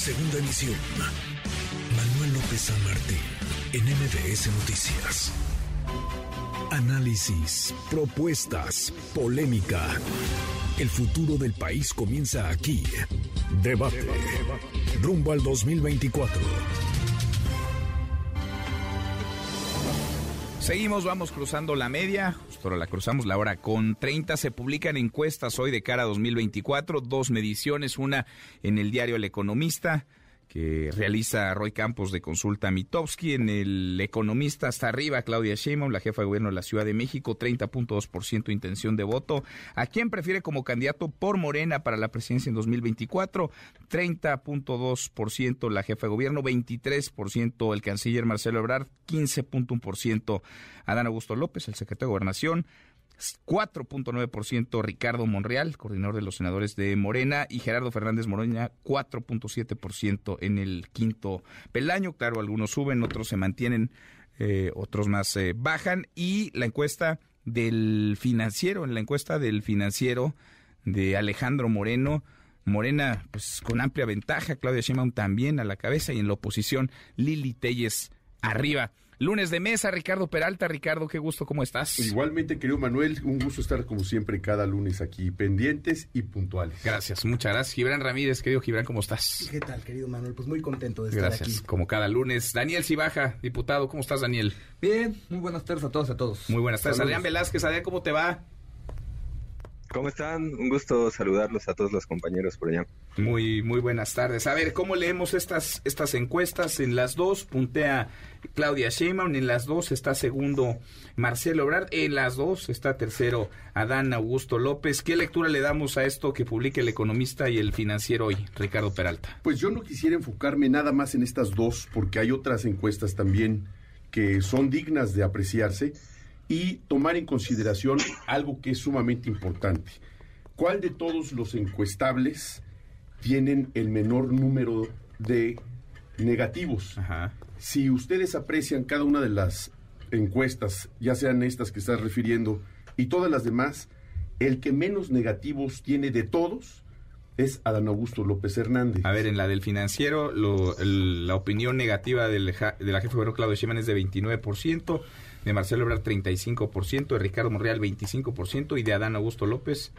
Segunda emisión. Manuel López San Martín, en MBS Noticias. Análisis, propuestas, polémica. El futuro del país comienza aquí. Debate. Rumbo al 2024. Seguimos, vamos cruzando la media, justo la cruzamos la hora con 30. Se publican encuestas hoy de cara a 2024, dos mediciones, una en el diario El Economista, que realiza Roy Campos de Consulta Mitowski. En el Economista hasta arriba, Claudia Sheinbaum, la jefa de gobierno de la Ciudad de México, 30.2% intención de voto. ¿A quién prefiere como candidato por Morena para la presidencia en 2024? 30.2% la jefa de gobierno, 23% el canciller Marcelo Ebrard, 15.1% Adán Augusto López, el secretario de Gobernación, 4.9% Ricardo Monreal, coordinador de los senadores de Morena, y Gerardo Fernández Moroña, 4.7% en el quinto peldaño. Claro, algunos suben, otros se mantienen, eh, otros más eh, bajan. Y la encuesta del financiero, en la encuesta del financiero de Alejandro Moreno, Morena, pues con amplia ventaja, Claudia Sheinbaum también a la cabeza y en la oposición Lili Telles arriba. Lunes de mesa, Ricardo Peralta. Ricardo, qué gusto, ¿cómo estás? Igualmente, querido Manuel, un gusto estar como siempre cada lunes aquí, pendientes y puntuales. Gracias, muchas gracias. Gibran Ramírez, querido Gibran, ¿cómo estás? ¿Qué tal, querido Manuel? Pues muy contento de estar gracias, aquí. Gracias, como cada lunes. Daniel Cibaja, diputado, ¿cómo estás, Daniel? Bien, muy buenas tardes a todos, a todos. Muy buenas tardes. Adrián Velázquez, Adrián, ¿cómo te va? ¿Cómo están? Un gusto saludarlos a todos los compañeros por allá. Muy, muy buenas tardes. A ver, ¿cómo leemos estas, estas encuestas? En las dos puntea Claudia Sheinbaum, en las dos está segundo Marcelo Ebrard, en las dos está tercero Adán Augusto López. ¿Qué lectura le damos a esto que publica el economista y el financiero hoy, Ricardo Peralta? Pues yo no quisiera enfocarme nada más en estas dos, porque hay otras encuestas también que son dignas de apreciarse y tomar en consideración algo que es sumamente importante. ¿Cuál de todos los encuestables tienen el menor número de negativos? Ajá. Si ustedes aprecian cada una de las encuestas, ya sean estas que estás refiriendo y todas las demás, el que menos negativos tiene de todos es Adán Augusto López Hernández. A ver, en la del financiero, lo, el, la opinión negativa del, de la jefe de gobierno Claudio Sheinbaum es de 29%, de Marcelo Ebrard 35%, de Ricardo Monreal 25% y de Adán Augusto López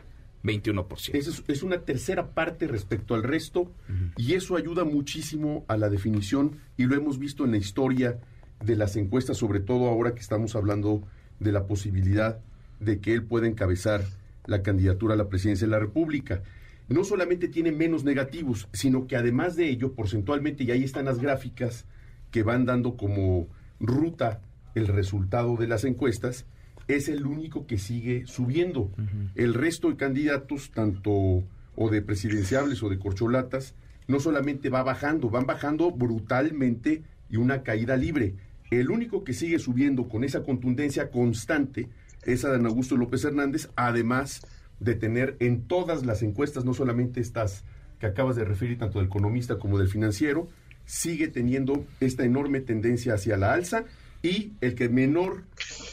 21%. Es, es una tercera parte respecto al resto uh -huh. y eso ayuda muchísimo a la definición y lo hemos visto en la historia de las encuestas, sobre todo ahora que estamos hablando de la posibilidad de que él pueda encabezar la candidatura a la presidencia de la República. No solamente tiene menos negativos, sino que además de ello, porcentualmente, y ahí están las gráficas que van dando como ruta el resultado de las encuestas, es el único que sigue subiendo. Uh -huh. El resto de candidatos, tanto o de presidenciables o de corcholatas, no solamente va bajando, van bajando brutalmente y una caída libre. El único que sigue subiendo con esa contundencia constante es Adán Augusto López Hernández, además de tener en todas las encuestas, no solamente estas que acabas de referir, tanto del economista como del financiero, sigue teniendo esta enorme tendencia hacia la alza y el que menor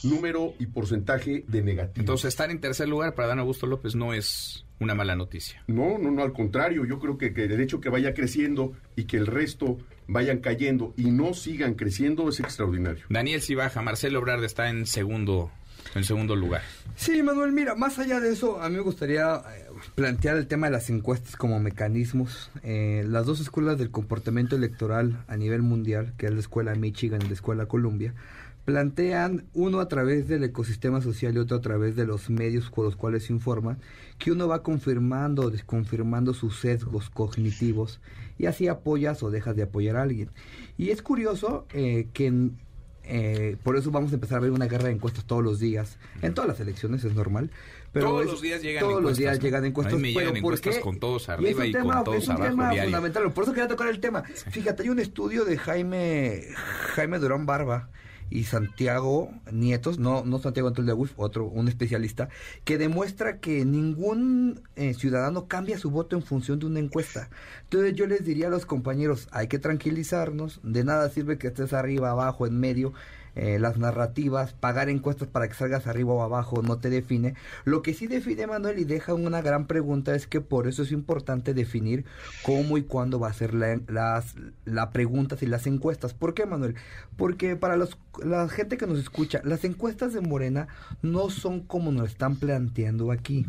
número y porcentaje de negativos. Entonces, estar en tercer lugar para Dan Augusto López no es una mala noticia. No, no, no, al contrario, yo creo que, que el hecho que vaya creciendo y que el resto vayan cayendo y no sigan creciendo es extraordinario. Daniel Cibaja, Marcelo Obrard está en segundo en segundo lugar. Sí, Manuel, mira, más allá de eso, a mí me gustaría plantear el tema de las encuestas como mecanismos. Eh, las dos escuelas del comportamiento electoral a nivel mundial, que es la escuela Michigan y la escuela Columbia, plantean uno a través del ecosistema social y otro a través de los medios con los cuales se informa, que uno va confirmando o desconfirmando sus sesgos cognitivos y así apoyas o dejas de apoyar a alguien. Y es curioso eh, que eh, por eso vamos a empezar a ver una guerra de encuestas todos los días. En todas las elecciones es normal. Pero todos es, los días llegan todos encuestas. los días llegan encuestas. A mí me pero ¿por encuestas qué? con todos arriba un y, tema, con todos es un abajo tema diario. fundamental. Por eso quería tocar el tema. Fíjate, hay un estudio de Jaime Jaime Durán Barba y Santiago Nietos, no, no Santiago Antonio de Wolf, otro, un especialista, que demuestra que ningún eh, ciudadano cambia su voto en función de una encuesta. Entonces yo les diría a los compañeros, hay que tranquilizarnos, de nada sirve que estés arriba, abajo, en medio, eh, las narrativas, pagar encuestas para que salgas arriba o abajo no te define. Lo que sí define Manuel y deja una gran pregunta es que por eso es importante definir cómo y cuándo va a ser la, las la preguntas y las encuestas. ¿Por qué Manuel? Porque para los, la gente que nos escucha, las encuestas de Morena no son como nos están planteando aquí.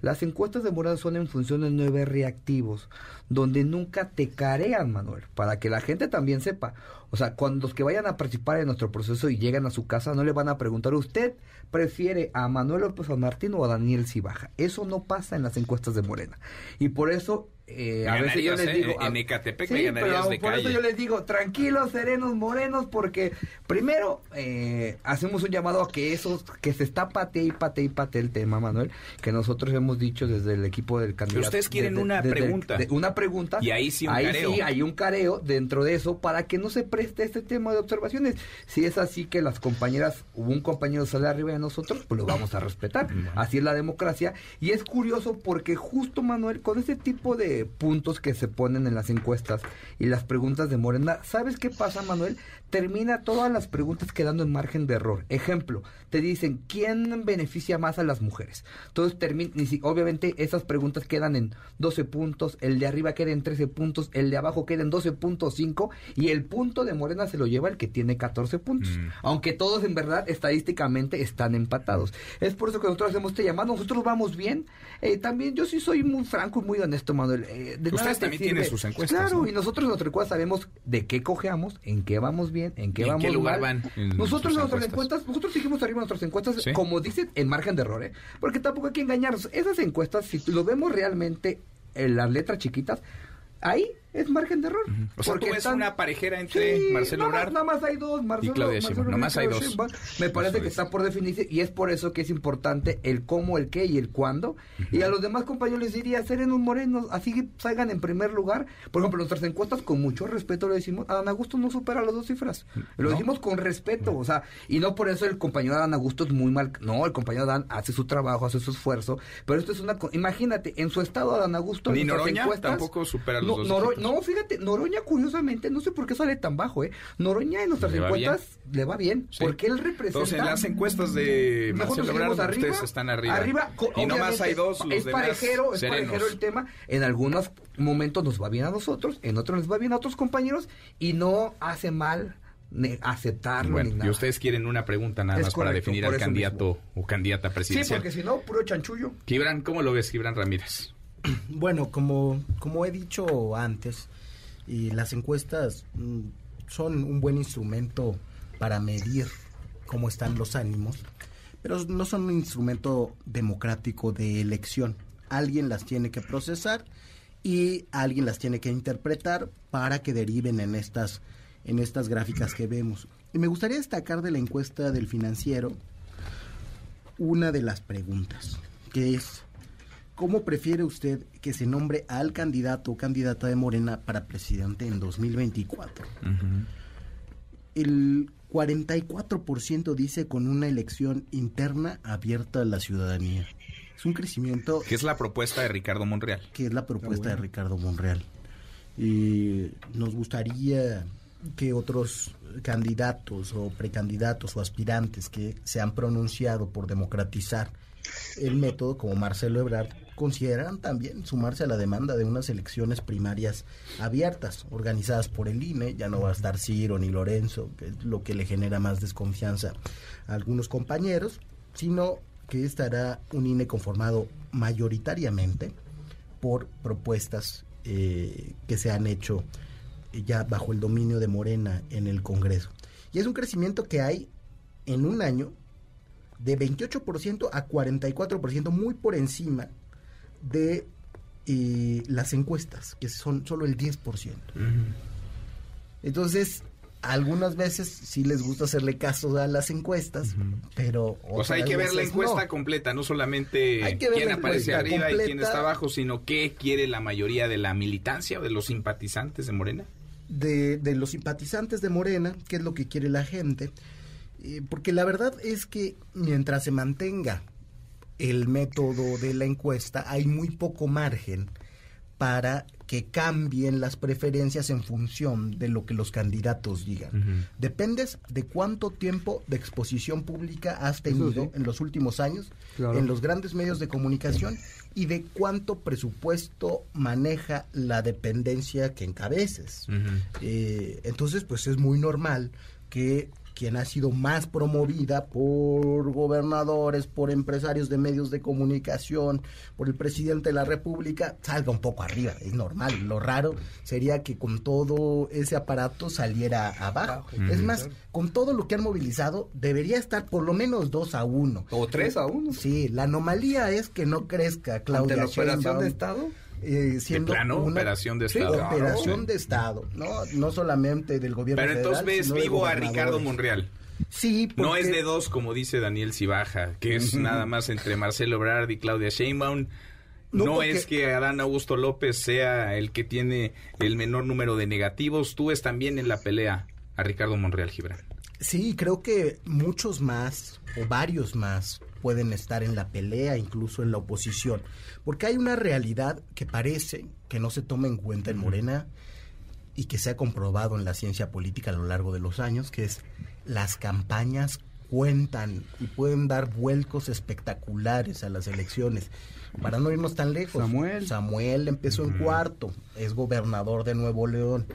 Las encuestas de Morena son en función de nueve reactivos, donde nunca te carean, Manuel, para que la gente también sepa. O sea, cuando los que vayan a participar en nuestro proceso y llegan a su casa, no le van a preguntar, ¿usted prefiere a Manuel López San Martín o a Daniel Cibaja? Eso no pasa en las encuestas de Morena. Y por eso eh, a veces yo les ¿eh? digo en Ecatepec Sí, ganarías pero de por eso yo les digo tranquilos serenos morenos porque primero eh, hacemos un llamado a que esos que se está pate y pate y pate el tema Manuel que nosotros hemos dicho desde el equipo del candidato. Ustedes quieren desde- una desde el- pregunta. de- una pregunta. Y ahí sí un careo. sí hay un careo dentro de eso para que no se preste este tema de observaciones. Si es así que las compañeras hubo un compañero sale arriba de nosotros pues lo vamos a respetar. Así es la democracia. Y es curioso porque justo Manuel con ese tipo de puntos que se ponen en las encuestas y las preguntas de Morena. Sabes qué pasa Manuel termina todas las preguntas quedando en margen de error. Ejemplo te dicen quién beneficia más a las mujeres entonces obviamente esas preguntas quedan en 12 puntos el de arriba queda en 13 puntos el de abajo queda en 12.5 y el punto de Morena se lo lleva el que tiene 14 puntos Mm. aunque todos en verdad estadísticamente están empatados. Es por eso que nosotros hacemos este llamado, nosotros vamos bien. Eh, también yo sí soy muy franco y muy honesto, Manuel. Eh, de Ustedes también tienen sus encuestas, Claro, ¿no? y nosotros en nuestra encuesta sabemos de qué cojeamos, en qué vamos bien, en qué ¿Y en vamos qué lugar mal. van en nosotros sus en nuestras encuestas? nosotros seguimos arriba nuestras encuestas, ¿Sí? como dicen, en margen de error, ¿eh? Porque tampoco hay que engañarnos. Esas encuestas, si lo vemos realmente en las letras chiquitas, ahí es margen de error. O sea, tú Porque ves están- una parejera entre Sí, Marcelo nada Ebrard Nada más hay dos, Marcelo, Claudia Marcelo. Nomás hay dos. Sheinbaum. Me parece que es. está por definirse y es por eso que es importante el cómo, el qué y el cuándo. Y a los demás compañeros les diría, serenos morenos, así salgan en primer lugar. Por ejemplo, nuestras encuestas con mucho respeto le decimos, Adán Augusto no supera las dos cifras. Lo No. decimos con respeto, o sea, y no por eso el compañero Adán Augusto es muy mal. No, el compañero Adán hace su trabajo, hace su esfuerzo, pero esto es una... Imagínate, en su estado Adán Augusto... Ni Noroña encuestas- tampoco supera los no, dos. No, fíjate, Noroña curiosamente, no sé por qué sale tan bajo, ¿eh? Noroña en nuestras encuestas le va bien, Sí. porque él representa... Entonces, en las encuestas de Marcelo Ebrard, arriba, ustedes están arriba. co- y nomás hay dos, los es demás parejero, es serenos. parejero el tema. En algunos momentos nos va bien a nosotros, en otros les va bien a otros compañeros y no hace mal aceptarlo ni nada. y ustedes quieren una pregunta nada Es más para definir al candidato o candidata sí, presidencial. porque si no, puro chanchullo. Gibran, ¿cómo lo ves, Gibran Ramírez? Bueno, como, como he dicho antes, las encuestas mm, son un buen instrumento para medir cómo están los ánimos, pero no son un instrumento democrático de elección. Alguien las tiene que procesar y alguien las tiene que interpretar para que deriven en estas, en estas gráficas que vemos. Y me gustaría destacar de la encuesta del financiero una de las preguntas, que es, ¿cómo prefiere usted que se nombre al candidato o candidata de Morena para presidente en 2024? El 44% dice con una elección interna abierta a la ciudadanía. Es un crecimiento Que es la propuesta de Ricardo Monreal. que es la propuesta de Ricardo Monreal. Y nos gustaría que otros candidatos o precandidatos o aspirantes que se han pronunciado por democratizar el método, como Marcelo Ebrard, consideran también sumarse a la demanda de unas elecciones primarias abiertas, organizadas por el INE, ya no va a estar Ciro ni Lorenzo, que es lo que le genera más desconfianza a algunos compañeros, sino que estará un INE conformado mayoritariamente por propuestas eh, que se han hecho eh, ya bajo el dominio de Morena en el Congreso. Y es un crecimiento que hay en un año de 28% a 44%, muy por encima de eh, las encuestas, que son solo el 10%. Entonces, algunas veces sí les gusta hacerle caso a las encuestas, pero... O sea, hay que ver la encuesta no. completa, no solamente Hay que ver quién la aparece arriba y quién está abajo, sino qué quiere la mayoría de la militancia o de los simpatizantes de Morena. de, de los simpatizantes de Morena, qué es lo que quiere la gente, Eh, porque la verdad es que mientras se mantenga el método de la encuesta, hay muy poco margen para que cambien las preferencias en función de lo que los candidatos digan. Dependes de cuánto tiempo de exposición pública has tenido en los últimos años en los grandes medios de comunicación y de cuánto presupuesto maneja la dependencia que encabeces. Eh, entonces, pues es muy normal que quien ha sido más promovida por gobernadores, por empresarios de medios de comunicación, por el presidente de la República, salga un poco arriba, es normal. Lo raro sería que con todo ese aparato saliera abajo. Es más, con todo lo que han movilizado, debería estar por lo menos 2 a 1. O 3 a 1. Sí, la anomalía es que no crezca Claudia ¿Ante la operación de Estado? Eh, siendo plano, una operación de Estado. operación de Estado, ¿no? No solamente del gobierno Pero entonces federal, ves vivo a Ricardo. Monreal. Sí, No porque- es de dos, como dice Daniel Cibaja, que es nada más entre Marcelo Ebrard y Claudia Sheinbaum. No, No, porque- es que Adán Augusto López sea el que tiene el menor número de negativos. Tú ves también en la pelea a Ricardo Monreal Gibran. Sí, creo que muchos más o varios más pueden estar en la pelea, incluso en la oposición, porque hay una realidad que parece que no se toma en cuenta en Morena y que se ha comprobado en la ciencia política a lo largo de los años, que es las campañas cuentan y pueden dar vuelcos espectaculares a las elecciones. Para no irnos tan lejos, Samuel. Samuel empezó en cuarto, es gobernador de Nuevo León.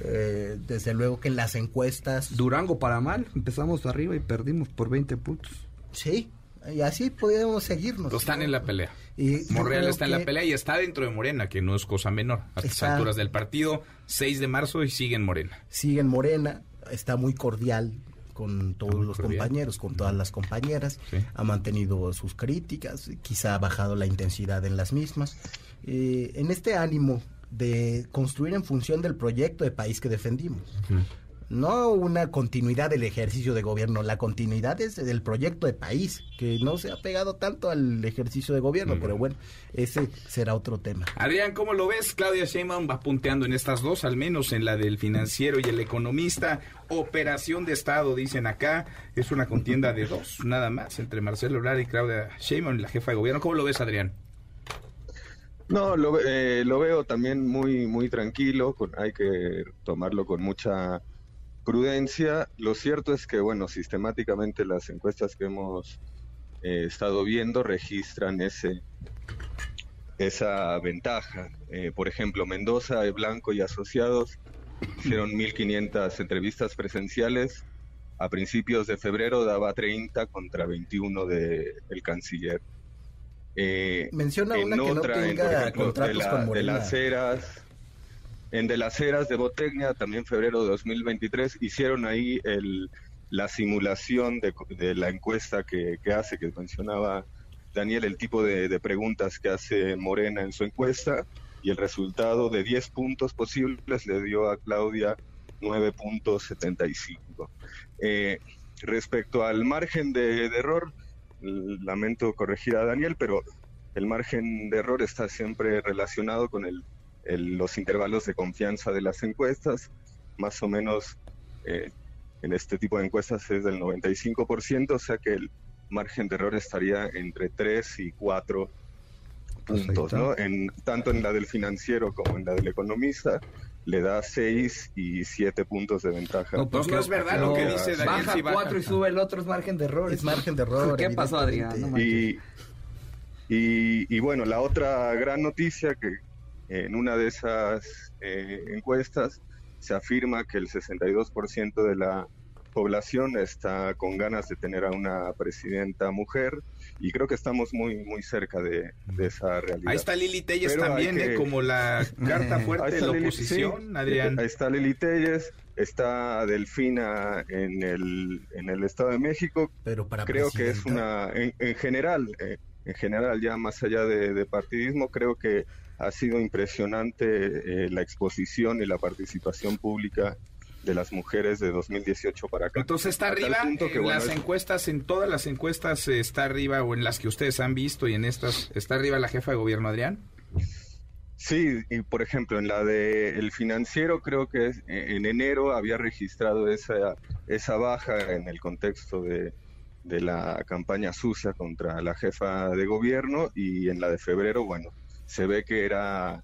Eh, desde luego que en las encuestas Durango para mal, empezamos arriba y perdimos por 20 puntos. Sí, y así podemos seguirnos. Entonces están en la pelea. Y Monreal está en la pelea y está dentro de Morena, que no es cosa menor. A estas alturas del partido, 6 de marzo y sigue en Morena. Sigue en Morena, está muy cordial con todos Muy los cordial. compañeros, con todas las compañeras, Sí. ha mantenido sus críticas, quizá ha bajado la intensidad en las mismas. Eh, en este ánimo de construir en función del proyecto de país que defendimos. No una continuidad del ejercicio de gobierno, la continuidad es del proyecto de país, que no se ha pegado tanto al ejercicio de gobierno, pero bueno, ese será otro tema. Adrián, ¿cómo lo ves? Claudia Sheinbaum va punteando en estas dos, al menos en la del financiero y el economista. Operación de Estado, dicen acá. Es una contienda de dos, nada más, entre Marcelo Ebrard y Claudia Sheinbaum, la jefa de gobierno. ¿Cómo lo ves, Adrián? No, lo, ve- eh, lo veo también muy, muy tranquilo, con, hay que tomarlo con mucha prudencia. Lo cierto es que, bueno, sistemáticamente las encuestas que hemos eh, estado viendo registran ese esa ventaja. Eh, por ejemplo, Mendoza, Blanco y Asociados hicieron 1.500 entrevistas presenciales. A principios de febrero daba 30 contra 21 de el canciller. Eh, Menciona en una que no otra, en, por ejemplo, contratos de, la- con de las eras, en de las eras de Botecnia, también febrero de 2023, hicieron ahí el, la simulación de, de la encuesta que, hace, que mencionaba Daniel, el tipo de, preguntas que hace Morena en su encuesta, y el resultado de 10 puntos posibles le dio a Claudia 9.75. Eh, respecto al margen de, error, lamento corregir a Daniel, pero el margen de error está siempre relacionado con el, el- los intervalos de confianza de las encuestas, más o menos eh, en este tipo de encuestas es del 95%, o sea que el margen de error estaría entre 3 y 4 Pues puntos. ¿no? En, tanto en la del financiero como en la del economista, le da 6 y 7 puntos de ventaja. No, Pues no es verdad lo que dice Daniel Baja Cibaja. 4 y sube el otro, es margen de error. Es margen de error. ¿Qué pasó, Adrián? No. Y, y, y bueno, la otra gran noticia que en una de esas eh, encuestas se afirma que el 62% de la población está con ganas de tener a una presidenta mujer y creo que estamos muy muy cerca de, de esa realidad. Ahí está Lili Telles Pero también, que- ¿eh? como la carta fuerte de la Lili- oposición, sí, Adrián. Ahí está Lili Telles, está Delfina en el, en el Estado de México, Pero para creo que es una, en, en general, eh, en general ya más allá de, de partidismo, creo que ha sido impresionante eh, la exposición y la participación pública de las mujeres de 2018 para acá. Entonces está arriba que, en bueno, las es- encuestas, en todas las encuestas eh, está arriba o en las que ustedes han visto y en estas está arriba la jefa de gobierno, Adrián. Sí, y por ejemplo, en la de el financiero, creo que es- eh, en enero había registrado esa, esa baja en el contexto de, de la campaña sucia contra la jefa de gobierno y en la de febrero, bueno, se ve que era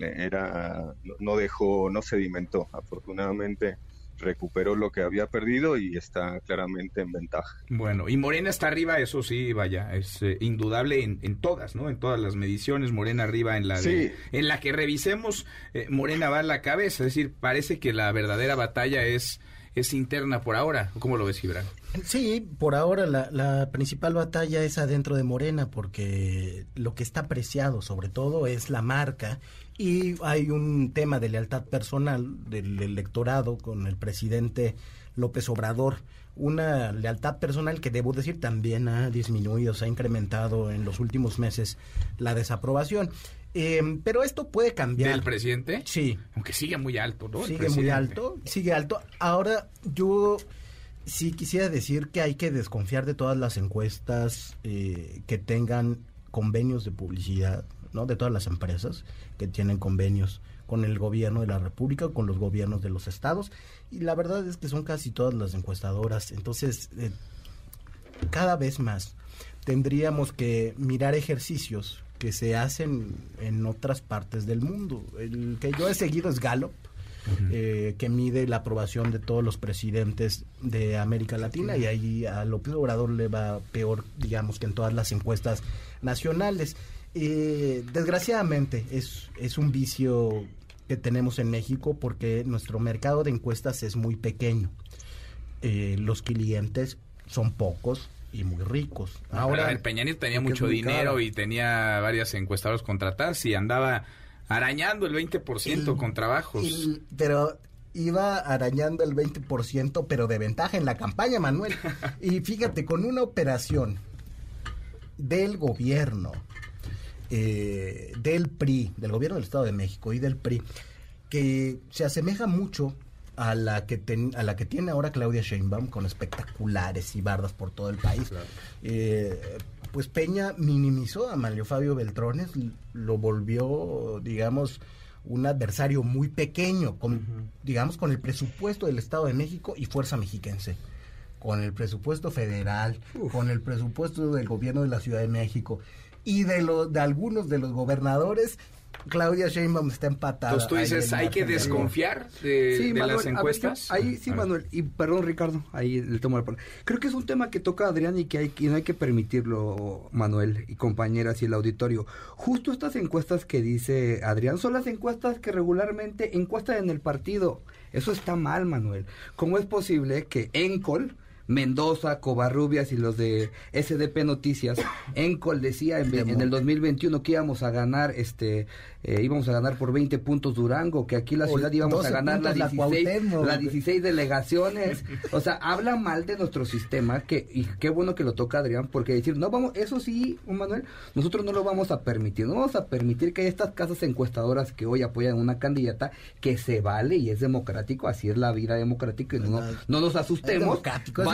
era no dejó, no sedimentó. Afortunadamente recuperó lo que había perdido y está claramente en ventaja. Bueno, y Morena está arriba, eso sí, vaya, es eh, indudable en, en, todas, ¿no? En todas las mediciones, Morena arriba en la en la que revisemos, eh, Morena va a la cabeza, es decir, parece que la verdadera batalla es es interna por ahora. ¿Cómo lo ves, Gibran? Sí, por ahora la, la, principal batalla es adentro de Morena, porque lo que está apreciado sobre todo es la marca y hay un tema de lealtad personal del electorado con el presidente López Obrador. Una lealtad personal que debo decir también ha disminuido, se ha incrementado en los últimos meses la desaprobación. Eh, pero esto puede cambiar. ¿Del presidente? Sí. Aunque sigue muy alto, ¿no? Sigue muy alto, sigue alto. Ahora, yo sí quisiera decir que hay que desconfiar de todas las encuestas eh, que tengan convenios de publicidad ¿no? de todas las empresas que tienen convenios con el gobierno de la República, con los gobiernos de los estados, y la verdad es que son casi todas las encuestadoras. Entonces, eh, cada vez más tendríamos que mirar ejercicios que se hacen en otras partes del mundo. El que yo he seguido es Gallup, eh, que mide la aprobación de todos los presidentes de América Latina y ahí a López Obrador le va peor, digamos, que en todas las encuestas nacionales. Eh, desgraciadamente es, es un vicio que tenemos en México porque nuestro mercado de encuestas es muy pequeño. Eh, los clientes son pocos y muy ricos. Ahora, el Peña Nieto tenía mucho dinero y tenía varias encuestadoras contratadas y andaba arañando el 20% con trabajos. pero iba arañando el 20%, pero de ventaja en la campaña, Manuel. y fíjate, con una operación del gobierno eh, del PRI, del gobierno del Estado de México y del PRI, que se asemeja mucho a la que a la que tiene ahora Claudia Sheinbaum con espectaculares y bardas por todo el país. Eh, pues Peña minimizó a Mario Fabio Beltrones, lo volvió, digamos, un adversario muy pequeño, con, digamos, con el presupuesto del Estado de México y Fuerza Mexiquense con el presupuesto federal, con el presupuesto del gobierno de la Ciudad de México y de, lo, de algunos de los gobernadores Claudia Sheinbaum está empatada. Entonces tú dices, hay que desconfiar de, las encuestas. ahí sí, Manuel, y perdón Ricardo, ahí le tomo la palabra. Creo que es un tema que toca Adrián y que, hay, no hay que permitirlo, Manuel y compañeras y el auditorio. Justo estas encuestas que dice Adrián son las encuestas que regularmente encuestan en el partido. Eso está mal, Manuel. ¿Cómo es posible que Encol Mendoza, Covarrubias y los de SDP Noticias, Encol decía en, en, el 2021 que íbamos a ganar este eh, íbamos a ganar por 20 puntos Durango, que aquí la ciudad íbamos a ganar las 16, la 16 delegaciones. O sea, habla mal de nuestro sistema, que y qué bueno que lo toca Adrián, porque decir, no vamos, eso sí, Manuel, nosotros no lo vamos a permitir, no vamos a permitir que estas casas encuestadoras que hoy apoyan una candidata, que se vale y es democrático, así es la vida democrática y no, no nos asustemos.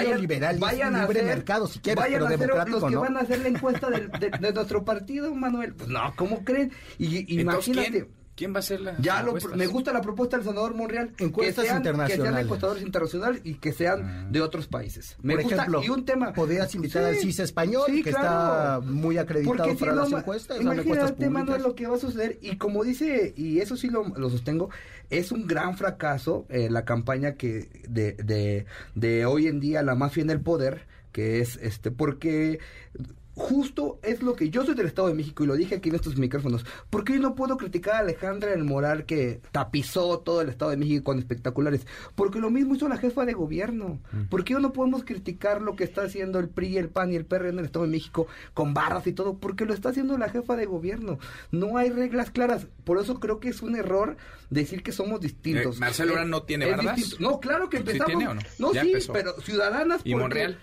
Vayan, liberal, vayan a hacer, mercado si quieres, vayan a ser los que van a hacer la encuesta de, nuestro partido, Manuel. Pues no, ¿cómo creen? Y, y Imagínate. ¿Quién, va a ser la Ya me gusta la propuesta del senador Monreal. Encuestas que sean, internacionales. Que sean encuestadores internacionales y que sean ah. de otros países. Me Por ejemplo, y un tema. Podrías invitar al CIS español, que está muy acreditado para las encuestas. Imagínate, Manuel, lo que va a suceder. Y como dice, y eso sí lo, lo sostengo, es un gran fracaso eh, la campaña que de, de, de hoy en día, la mafia en el poder, que es este, porque justo es lo que yo soy del Estado de México y lo dije aquí en estos micrófonos. ¿Por qué yo no puedo criticar a Alejandra el Moral que tapizó todo el Estado de México con espectaculares? Porque lo mismo hizo la jefa de gobierno. ¿Por qué no podemos criticar lo que está haciendo el PRI, el PAN y el PR en el Estado de México con barras y todo? Porque lo está haciendo la jefa de gobierno. No hay reglas claras. Por eso creo que es un error decir que somos distintos. Eh, Marcelo ahora no tiene barras. No, claro que empezamos. ¿Sí tiene o no? No, sí, pero ciudadanas. ¿Y Monreal?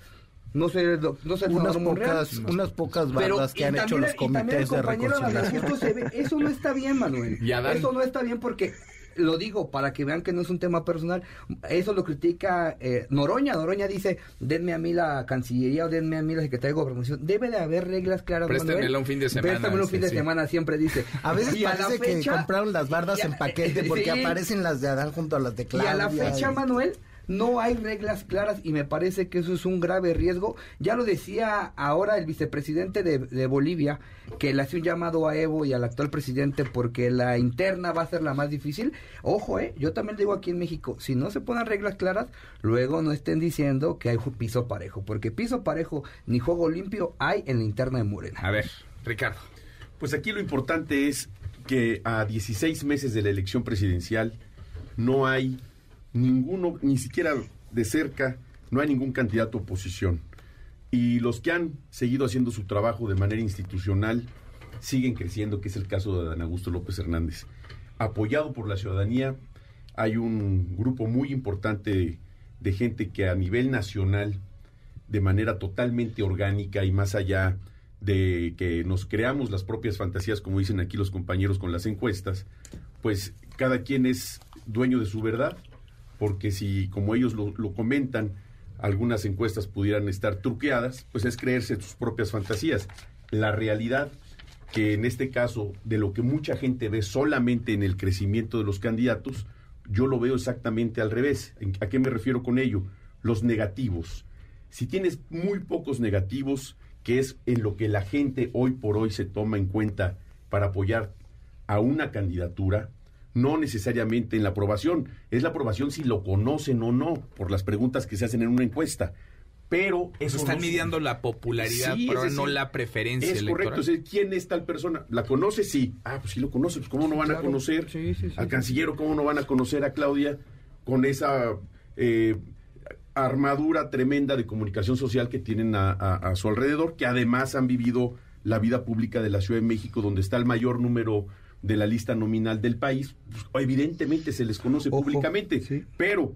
No sé, no sé unas pocas, unas pocas bandas que han hecho los comités de reconciliación. eso no está bien, Manuel. Eso no está bien porque lo digo para que vean que no es un tema personal. Eso lo critica eh, Noroña. Noroña dice, denme a mí la Cancillería o denme a mí la Secretaría de Gobernación. Debe de haber reglas claras, Préstemelo un fin de semana. Préstamelo un fin de semana, siempre dice. A veces parece que compraron las bardas en paquete porque aparecen las de Adán junto a las de Claudia. Y a la fecha, Manuel, no hay reglas claras y me parece que eso es un grave riesgo. Ya lo decía ahora el vicepresidente de, de Bolivia, que le hace un llamado a Evo y al actual presidente porque la interna va a ser la más difícil. Ojo, eh, yo también digo aquí en México, si no se ponen reglas claras, luego no estén diciendo que hay piso parejo, porque piso parejo ni juego limpio hay en la interna de Morena. A ver, Ricardo. Pues aquí lo importante es que a 16 meses de la elección presidencial no hay ninguno, ni siquiera de cerca, no hay ningún candidato oposición. Y los que han seguido haciendo su trabajo de manera institucional siguen creciendo, que es el caso de Dan Augusto López Hernández. Apoyado por la ciudadanía, hay un grupo muy importante de gente que a nivel nacional, de manera totalmente orgánica y más allá de que nos creamos las propias fantasías, como dicen aquí los compañeros con las encuestas, pues cada quien es dueño de su verdad, porque si, como ellos lo, comentan, algunas encuestas pudieran estar truqueadas, pues es creerse sus propias fantasías. La realidad que en este caso, de lo que mucha gente ve solamente en el crecimiento de los candidatos, yo lo veo exactamente al revés. ¿A qué me refiero con ello? Los negativos. Si tienes muy pocos negativos, que es en lo que la gente hoy por hoy se toma en cuenta para apoyar a una candidatura, no necesariamente en la aprobación, es la aprobación si lo conocen o no, por las preguntas que se hacen en una encuesta. Pero eso están midiendo la popularidad, pero no la preferencia es correcto, es quién es tal persona. ¿La conoce? Sí. Ah, pues sí lo conoce, pues cómo no van a conocer al canciller, cómo no van a conocer a Claudia con esa eh, armadura tremenda de comunicación social que tienen a, su alrededor, que además han vivido la vida pública de la Ciudad de México, donde está el mayor número de la lista nominal del país, pues, evidentemente se les conoce públicamente, pero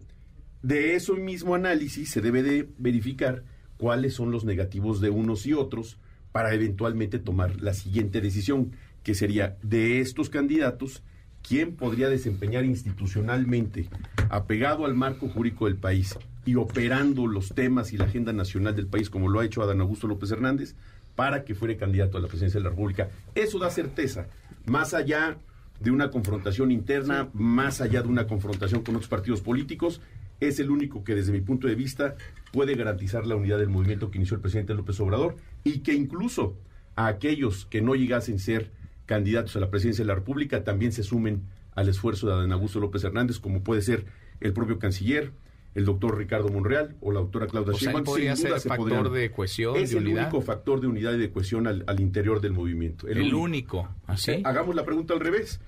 de eso mismo análisis se debe de verificar cuáles son los negativos de unos y otros para eventualmente tomar la siguiente decisión, que sería de estos candidatos, quién podría desempeñar institucionalmente, apegado al marco jurídico del país y operando los temas y la agenda nacional del país, como lo ha hecho Adán Augusto López Hernández, para que fuere candidato a la presidencia de la República. Eso da certeza, más allá de una confrontación interna, más allá de una confrontación con otros partidos políticos, es el único que desde mi punto de vista puede garantizar la unidad del movimiento que inició el presidente López Obrador y que incluso a aquellos que no llegasen a ser candidatos a la presidencia de la República también se sumen al esfuerzo de Adán Augusto López Hernández, como puede ser el propio canciller, el doctor Ricardo Monreal o la doctora Claudia o Sheinbaum. podría ser factor de cohesión, es el único factor de unidad y de cohesión al, interior del movimiento. El, único. ¿Así? Hagamos la pregunta al revés.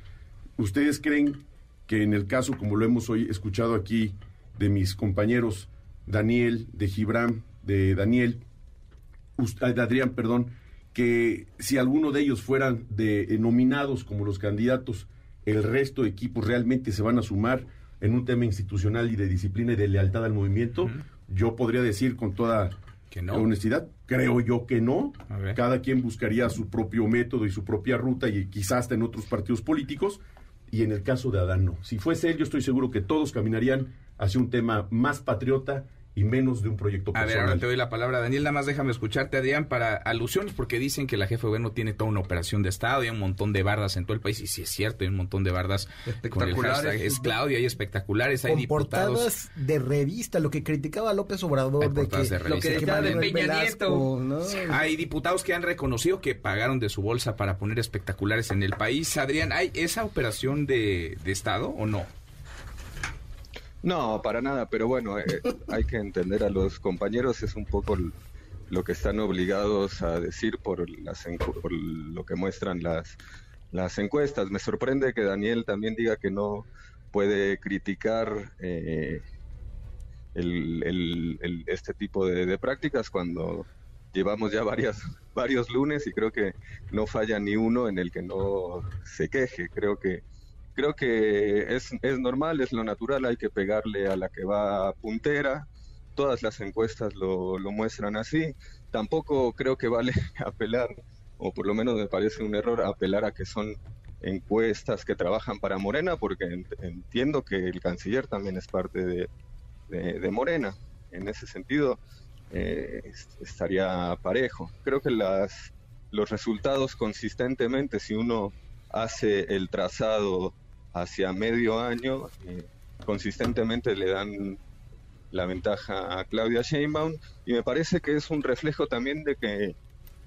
¿Ustedes creen que en el caso, como lo hemos hoy escuchado aquí de mis compañeros Daniel, de Gibran, de Daniel, de Adrián, perdón, que si alguno de ellos fueran de, eh, nominados como los candidatos, el resto de equipos realmente se van a sumar en un tema institucional y de disciplina y de lealtad al movimiento, yo podría decir con toda honestidad, creo yo que no. Cada quien buscaría su propio método y su propia ruta y quizás hasta en otros partidos políticos. Y en el caso de Adán no. Si fuese él, yo estoy seguro que todos caminarían hacia un tema más patriota y menos de un proyecto personal. A ver, ahora te doy la palabra, Daniel. Nada más déjame escucharte, Adrián, para alusiones, porque dicen que la jefe de gobierno tiene toda una operación de Estado y un montón de bardas en todo el país. Y sí es cierto, hay un montón de bardas con el hashtag. Es Claudia, hay espectaculares, hay diputados. de revista, lo que criticaba López Obrador de que, de lo que de Peña Nieto. Hay diputados que han reconocido que pagaron de su bolsa para poner espectaculares en el país. Adrián, ¿hay esa operación de, de Estado o no? No, para nada, pero bueno, eh, hay que entender a los compañeros, es un poco lo que están obligados a decir por, las, por lo que muestran las, las encuestas. Me sorprende que Daniel también diga que no puede criticar eh, el, este tipo de, prácticas cuando llevamos ya varias, varios lunes y creo que no falla ni uno en el que no se queje. Creo que creo que es, es normal, es lo natural, hay que pegarle a la que va puntera. Todas las encuestas lo, lo muestran así. Tampoco creo que vale apelar, o por lo menos me parece un error, apelar a que son encuestas que trabajan para Morena, porque entiendo que el canciller también es parte de, de, Morena. En ese sentido, eh, estaría parejo. Creo que las, los resultados consistentemente, si uno hace el trazado hacia medio año, eh, consistentemente le dan la ventaja a Claudia Sheinbaum y me parece que es un reflejo también de que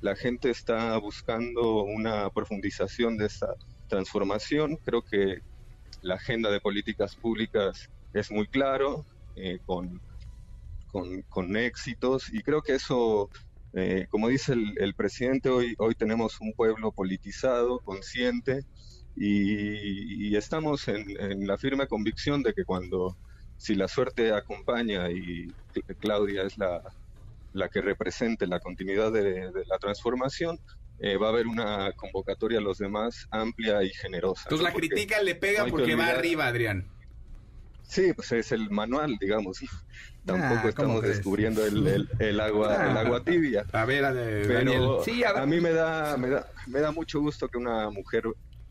la gente está buscando una profundización de esta transformación. Creo que la agenda de políticas públicas es muy claro, eh, con, con, éxitos, y creo que eso, eh, como dice el, presidente, hoy, hoy tenemos un pueblo politizado, consciente, y, estamos en, la firme convicción de que cuando, si la suerte acompaña y Claudia es la, la que represente la continuidad de, la transformación, eh, va a haber una convocatoria a los demás amplia y generosa. Entonces la crítica le pega porque va arriba, Adrián. Sí, pues es el manual, digamos. Tampoco ah, estamos descubriendo el, el, agua el agua tibia. A ver, Pero a, mí me da, me da me da mucho gusto que una mujer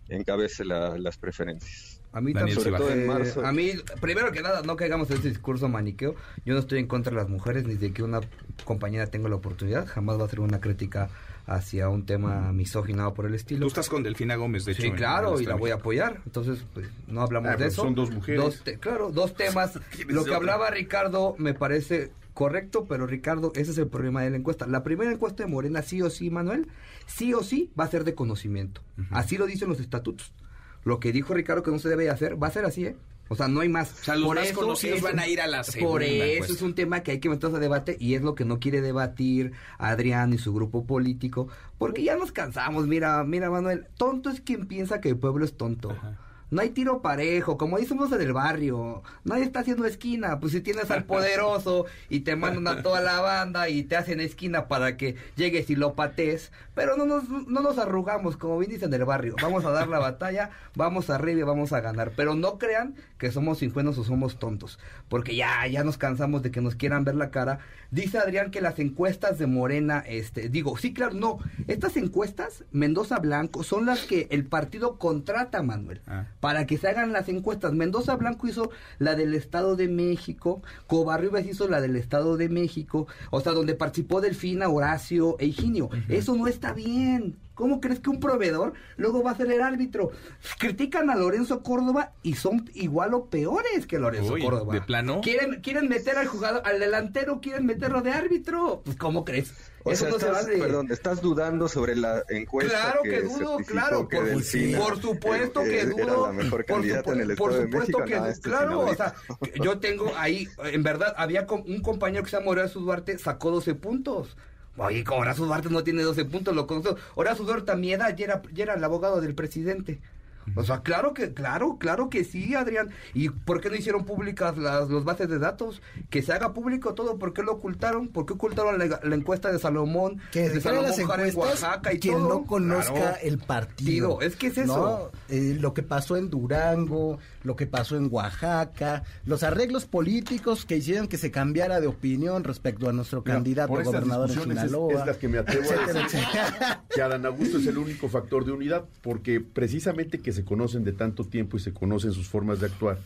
encabece las preferencias. A mí también, sobre todo en marzo. A mí, primero que nada, no caigamos en ese discurso maniqueo. Yo no estoy en contra de las mujeres ni de que una compañera tenga la oportunidad. Jamás va a ser una crítica hacia un tema misógino por el estilo. Tú estás con Delfina Gómez, de hecho. Sí, claro, y la voy a apoyar. Entonces, pues, no hablamos ah, de eso. Son dos mujeres. claro, dos temas. Lo que hablaba Ricardo me parece correcto, pero Ricardo, ese es el problema de la encuesta. La primera encuesta de Morena, sí o sí, Manuel, sí o sí va a ser de conocimiento. Así lo dicen los estatutos. Lo que dijo Ricardo que no se debe hacer, va a ser así, ¿eh? O sea, no hay más. O sea, los más conocidos van a ir a la segunda. Por eso es un tema que hay que meterse a debate y es lo que no quiere debatir Adrián y su grupo político, porque ya nos cansamos. Mira, mira, Manuel, tonto es quien piensa que el pueblo es tonto. No hay tiro parejo, como decimos en el barrio. Nadie está haciendo esquina. Pues si tienes al poderoso y te mandan a toda la banda y te hacen esquina para que llegues y lo patees. Pero no nos, no nos arrugamos, como bien dicen en el barrio. Vamos a dar la batalla, vamos arriba y vamos a ganar. Pero no crean que somos ingenuos o somos tontos. Porque ya, ya nos cansamos de que nos quieran ver la cara. Dice Adrián que las encuestas de Morena, este, digo, sí, claro, no. Estas encuestas, Mendoza Blanco, son las que el partido contrata, Manuel. Ah para que se hagan las encuestas. Mendoza Blanco hizo la del Estado de México, Covarrubias hizo la del Estado de México, o sea, donde participó Delfina, Horacio e Higinio. Eso no está bien. ¿Cómo crees que un proveedor luego va a ser el árbitro? Critican a Lorenzo Córdoba y son igual o peores que Lorenzo Córdoba. ¿De plano? Quieren, quieren meter al jugador, al delantero, quieren meterlo de árbitro. Pues, ¿cómo crees? Eso no estás, se Perdón, estás dudando sobre la encuesta. Claro que, dudo, claro. por, por, supuesto que dudo. la mejor candidata en el Por supuesto que claro, o sea, yo tengo ahí, en verdad, había un compañero que se llama Horacio Duarte, sacó 12 puntos. Oye, Horacio Duarte no tiene 12 puntos, lo conozco. Horacio Duarte a mi edad ya era, ya era el abogado del presidente. O sea, claro que, claro, claro que sí, Adrián. ¿Y por qué no hicieron públicas las los bases de datos? Que se haga público todo. ¿Por qué lo ocultaron? ¿Por qué ocultaron la, encuesta de Salomón? Que de Salomón en Oaxaca y quien no conozca el partido. Es que es eso. Eh, lo que pasó en Durango, lo que pasó en Oaxaca, los arreglos políticos que hicieron que se cambiara de opinión respecto a nuestro candidato a gobernador en Sinaloa. Es, las que me atrevo a decir que Adán Augusto es el único factor de unidad, porque precisamente que se conocen de tanto tiempo y se conocen sus formas de actuar,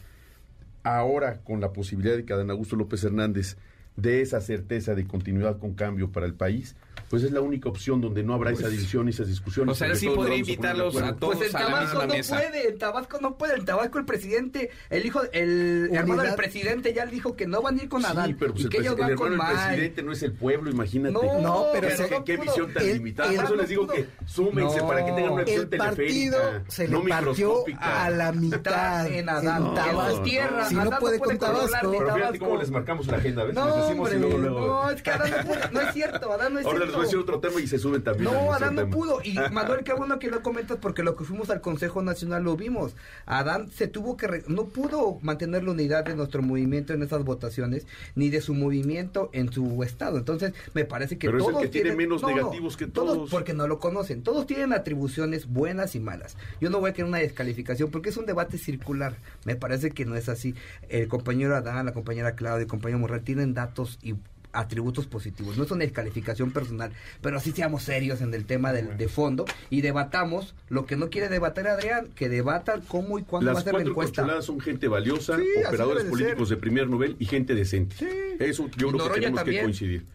ahora con la posibilidad de que Adán Augusto López Hernández dé esa certeza de continuidad con cambio para el país, pues es la única opción donde no habrá esa pues, división y esas discusiones. O sea, sí podría invitarlos a, todos pues en Tabasco no puede, en Tabasco no puede, en Tabasco el presidente, el hijo, el hermano del presidente ya dijo que no van a ir con Adán. Sí, pero pues y que ellos van con el presidente no es el pueblo, imagínate. No, pero, qué, visión tan limitada. Por eso les digo que súmense para que tengan una visión teleférica. El partido se le partió a la mitad en Adán. Tabasco. Tierra, si no puede con Tabasco. Pero fíjate cómo les marcamos la agenda, ¿ves? Les decimos y luego luego. No, es que Adán no es cierto, Adán no es cierto decir otro tema y se suben también. No, Adán no pudo. Y Manuel, qué bueno que lo comentas porque lo que fuimos al Consejo Nacional lo vimos. Adán se tuvo que... no pudo mantener la unidad de nuestro movimiento en esas votaciones, ni de su movimiento en su estado. Entonces, me parece que Pero todos es el que tiene menos negativos que todos. Porque no lo conocen. Todos tienen atribuciones buenas y malas. Yo no voy a querer una descalificación porque es un debate circular. Me parece que no es así. El compañero Adán, la compañera Claudia, el compañero Morral tienen datos y atributos positivos. No es una descalificación personal, pero así seamos serios en el tema del, de fondo y debatamos lo que no quiere debatir Adrián, que debatan cómo y cuándo Las va a ser la encuesta. son gente valiosa, operadores políticos de primer nivel y gente decente. Eso yo creo que tenemos que coincidir.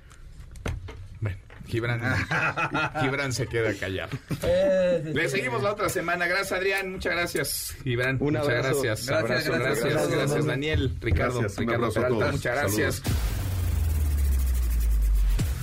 Bueno, Gibran, Gibran se queda callado. Le seguimos la otra semana. Gracias, Adrián. Muchas gracias, Gibran. Muchas gracias. Gracias, gracias, Daniel, Ricardo, gracias, Ricardo Muchas gracias.